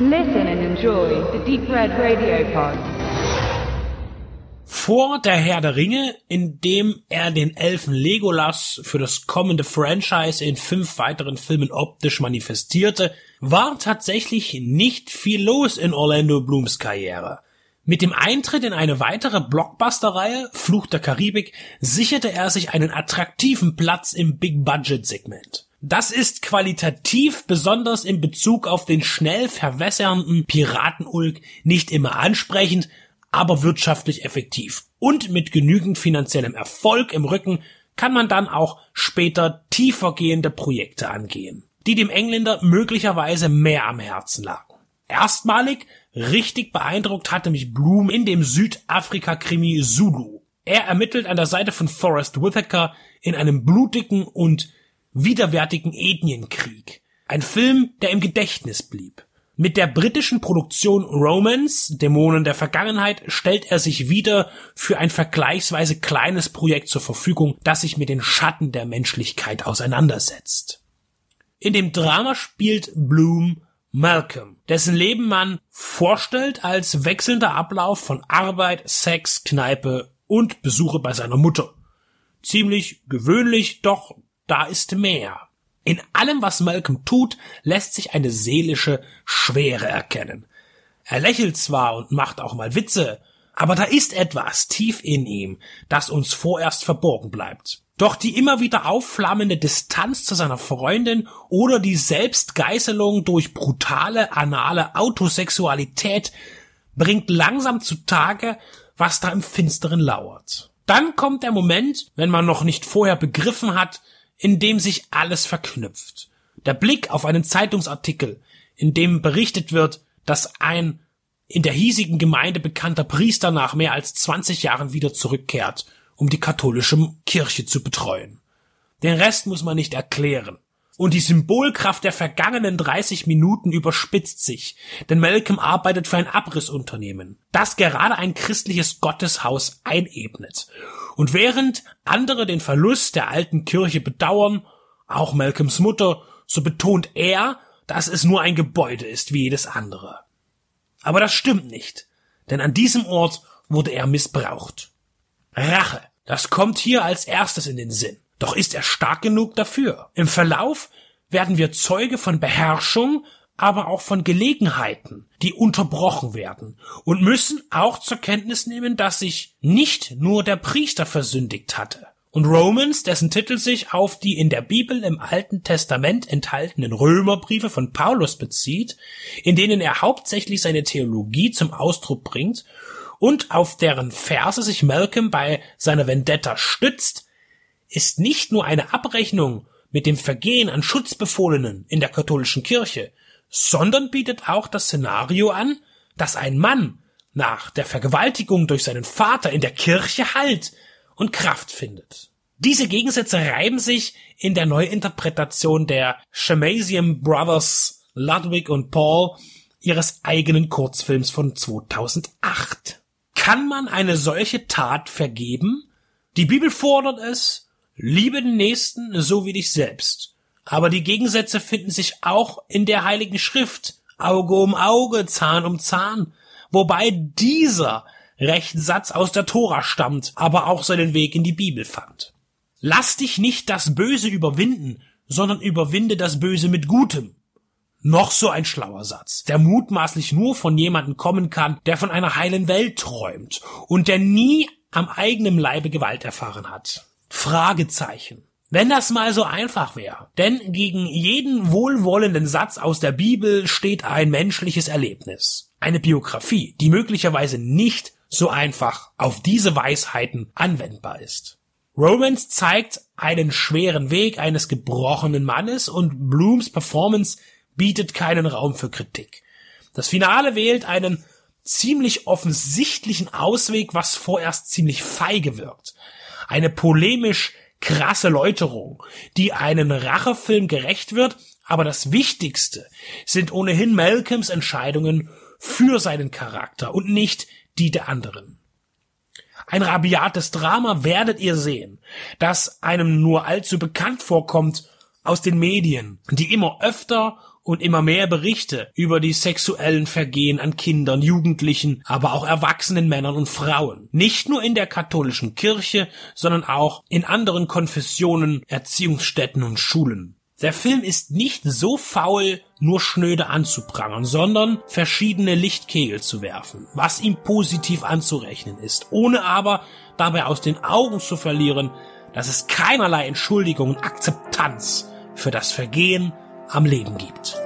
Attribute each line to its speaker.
Speaker 1: Listen and enjoy the Deep Red Radio Pod.
Speaker 2: Vor der Herr der Ringe, in dem er den Elfen Legolas für das kommende Franchise in fünf weiteren Filmen optisch manifestierte, war tatsächlich nicht viel los in Orlando Blooms Karriere. Mit dem Eintritt in eine weitere Blockbuster-Reihe, Fluch der Karibik, sicherte er sich einen attraktiven Platz im Big-Budget-Segment. Das ist qualitativ, besonders in Bezug auf den schnell verwässernden Piratenulk, nicht immer ansprechend, aber wirtschaftlich effektiv. Und mit genügend finanziellem Erfolg im Rücken kann man dann auch später tiefergehende Projekte angehen, die dem Engländer möglicherweise mehr am Herzen lagen. Erstmalig richtig beeindruckt hatte mich Bloom in dem Südafrika-Krimi Zulu. Er ermittelt an der Seite von Forrest Whitaker in einem blutigen und widerwärtigen Ethnienkrieg. Ein Film, der im Gedächtnis blieb. Mit der britischen Produktion Romance, Dämonen der Vergangenheit, stellt er sich wieder für ein vergleichsweise kleines Projekt zur Verfügung, das sich mit den Schatten der Menschlichkeit auseinandersetzt. In dem Drama spielt Bloom Malcolm, dessen Leben man vorstellt als wechselnder Ablauf von Arbeit, Sex, Kneipe und Besuche bei seiner Mutter. Ziemlich gewöhnlich, doch da ist mehr. In allem, was Malcolm tut, lässt sich eine seelische Schwere erkennen. Er lächelt zwar und macht auch mal Witze, aber da ist etwas tief in ihm, das uns vorerst verborgen bleibt. Doch die immer wieder aufflammende Distanz zu seiner Freundin oder die Selbstgeißelung durch brutale anale Autosexualität bringt langsam zutage, was da im Finsteren lauert. Dann kommt der Moment, wenn man noch nicht vorher begriffen hat, in dem sich alles verknüpft. Der Blick auf einen Zeitungsartikel, in dem berichtet wird, dass ein in der hiesigen Gemeinde bekannter Priester nach mehr als 20 Jahren wieder zurückkehrt, um die katholische Kirche zu betreuen. Den Rest muss man nicht erklären. Und die Symbolkraft der vergangenen 30 Minuten überspitzt sich, denn Malcolm arbeitet für ein Abrissunternehmen, das gerade ein christliches Gotteshaus einebnet. Und während andere den Verlust der alten Kirche bedauern, auch Malcolms Mutter, so betont er, dass es nur ein Gebäude ist wie jedes andere. Aber das stimmt nicht, denn an diesem Ort wurde er missbraucht. Rache, das kommt hier als erstes in den Sinn. Doch ist er stark genug dafür? Im Verlauf werden wir Zeuge von Beherrschung, aber auch von Gelegenheiten, die unterbrochen werden und müssen auch zur Kenntnis nehmen, dass sich nicht nur der Priester versündigt hatte. Und Romans, dessen Titel sich auf die in der Bibel im Alten Testament enthaltenen Römerbriefe von Paulus bezieht, in denen er hauptsächlich seine Theologie zum Ausdruck bringt und auf deren Verse sich Malcolm bei seiner Vendetta stützt, ist nicht nur eine Abrechnung mit dem Vergehen an Schutzbefohlenen in der katholischen Kirche, sondern bietet auch das Szenario an, dass ein Mann nach der Vergewaltigung durch seinen Vater in der Kirche Halt und Kraft findet. Diese Gegensätze reiben sich in der Neuinterpretation der Shamasian Brothers Ludwig und Paul ihres eigenen Kurzfilms von 2008. Kann man eine solche Tat vergeben? Die Bibel fordert es, liebe den Nächsten so wie dich selbst. Aber die Gegensätze finden sich auch in der Heiligen Schrift. Auge um Auge, Zahn um Zahn. Wobei dieser Rechtssatz aus der Tora stammt, aber auch seinen Weg in die Bibel fand. Lass dich nicht das Böse überwinden, sondern überwinde das Böse mit Gutem. Noch so ein schlauer Satz, der mutmaßlich nur von jemandem kommen kann, der von einer heilen Welt träumt und der nie am eigenen Leibe Gewalt erfahren hat. Fragezeichen. Wenn das mal so einfach wäre. Denn gegen jeden wohlwollenden Satz aus der Bibel steht ein menschliches Erlebnis. Eine Biografie, die möglicherweise nicht so einfach auf diese Weisheiten anwendbar ist. Romance zeigt einen schweren Weg eines gebrochenen Mannes und Blooms Performance bietet keinen Raum für Kritik. Das Finale wählt einen ziemlich offensichtlichen Ausweg, was vorerst ziemlich feige wirkt. Eine polemisch krasse Läuterung, die einen Rachefilm gerecht wird, aber das Wichtigste sind ohnehin Malcolms Entscheidungen für seinen Charakter und nicht die der anderen. Ein rabiates Drama werdet ihr sehen, das einem nur allzu bekannt vorkommt aus den Medien, die immer öfter und immer mehr Berichte über die sexuellen Vergehen an Kindern, Jugendlichen, aber auch erwachsenen Männern und Frauen. Nicht nur in der katholischen Kirche, sondern auch in anderen Konfessionen, Erziehungsstätten und Schulen. Der Film ist nicht so faul, nur schnöde anzuprangern, sondern verschiedene Lichtkegel zu werfen, was ihm positiv anzurechnen ist, ohne aber dabei aus den Augen zu verlieren, dass es keinerlei Entschuldigung und Akzeptanz für das Vergehen am Leben gibt.